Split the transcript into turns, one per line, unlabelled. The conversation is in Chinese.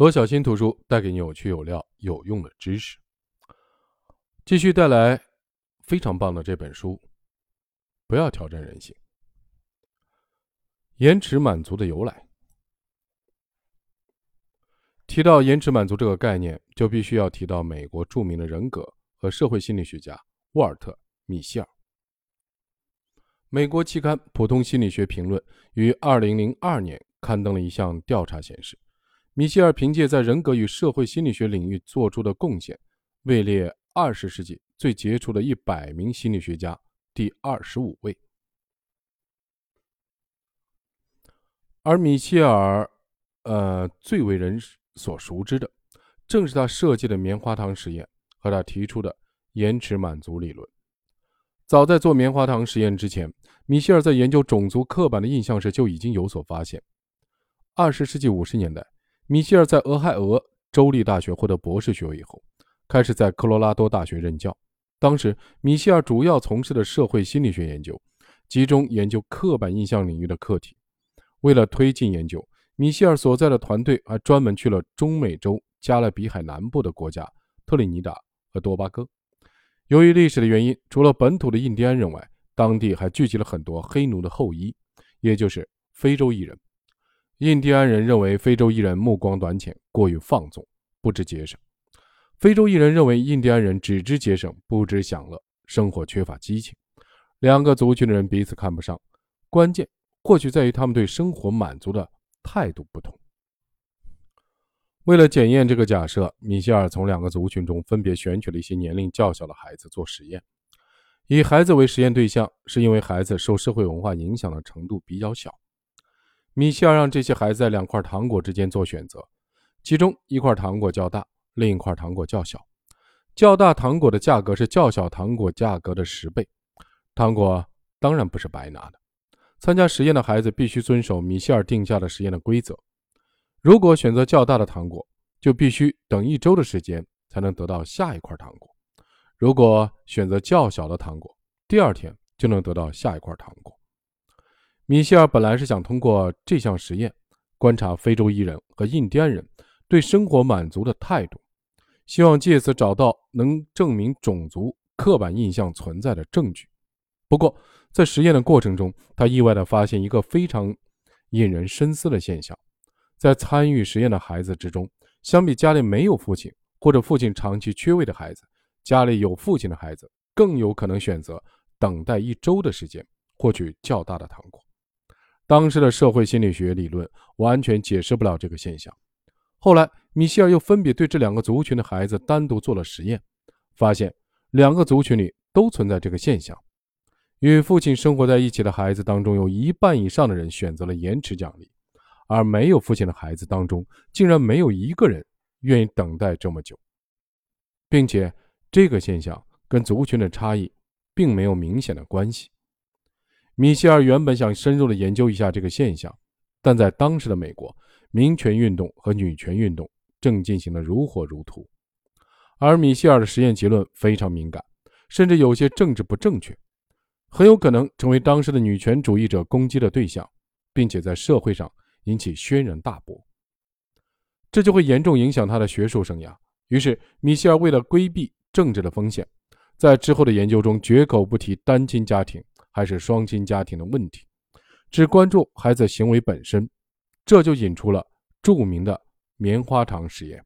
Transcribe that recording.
罗小新图书带给你有趣、有料、有用的知识。继续带来非常棒的这本书。不要挑战人性。延迟满足的由来。提到延迟满足这个概念，就必须要提到美国著名的人格和社会心理学家沃尔特·米歇尔。美国期刊《普通心理学评论》于二零零二年刊登了一项调查，显示，米歇尔凭借在人格与社会心理学领域做出的贡献，位列二十世纪最杰出的一百名心理学家第二十五位。而米歇尔，呃，最为人所熟知的，正是他设计的棉花糖实验和他提出的延迟满足理论。早在做棉花糖实验之前，米歇尔在研究种族刻板的印象时就已经有所发现。二十世纪五十年代，米歇尔在俄亥俄州立大学获得博士学位以后，开始在科罗拉多大学任教。当时，米歇尔主要从事的社会心理学研究，集中研究刻板印象领域的课题。为了推进研究，米歇尔所在的团队还专门去了中美洲加勒比海南部的国家特立尼达和多巴哥。由于历史的原因，除了本土的印第安人外，当地还聚集了很多黑奴的后裔，也就是非洲裔人。印第安人认为非洲裔人目光短浅，过于放纵，不知节省；非洲裔人认为印第安人只知节省，不知享乐，生活缺乏激情。两个族群的人彼此看不上，关键或许在于他们对生活满足的态度不同。为了检验这个假设，米歇尔从两个族群中分别选取了一些年龄较小的孩子做实验。以孩子为实验对象，是因为孩子受社会文化影响的程度比较小。米歇尔让这些孩子在两块糖果之间做选择，其中一块糖果较大，另一块糖果较小。较大糖果的价格是较小糖果价格的十倍。糖果当然不是白拿的。参加实验的孩子必须遵守米歇尔定下的实验的规则。如果选择较大的糖果，就必须等一周的时间才能得到下一块糖果；如果选择较小的糖果，第二天就能得到下一块糖果。米歇尔本来是想通过这项实验观察非洲裔人和印第安人对生活满足的态度，希望借此找到能证明种族刻板印象存在的证据。不过，在实验的过程中，他意外地发现一个非常引人深思的现象。在参与实验的孩子之中，相比家里没有父亲或者父亲长期缺位的孩子，家里有父亲的孩子更有可能选择等待一周的时间获取较大的糖果。当时的社会心理学理论完全解释不了这个现象。后来，米歇尔又分别对这两个族群的孩子单独做了实验，发现两个族群里都存在这个现象：与父亲生活在一起的孩子当中，有一半以上的人选择了延迟奖励。而没有父亲的孩子当中，竟然没有一个人愿意等待这么久，并且这个现象跟族群的差异并没有明显的关系。米歇尔原本想深入的研究一下这个现象，但在当时的美国，民权运动和女权运动正进行的如火如荼，而米歇尔的实验结论非常敏感，甚至有些政治不正确，很有可能成为当时的女权主义者攻击的对象，并且在社会上。引起轩然大波，这就会严重影响他的学术生涯。于是，米歇尔为了规避政治的风险，在之后的研究中绝口不提单亲家庭还是双亲家庭的问题，只关注孩子行为本身。这就引出了著名的棉花糖实验。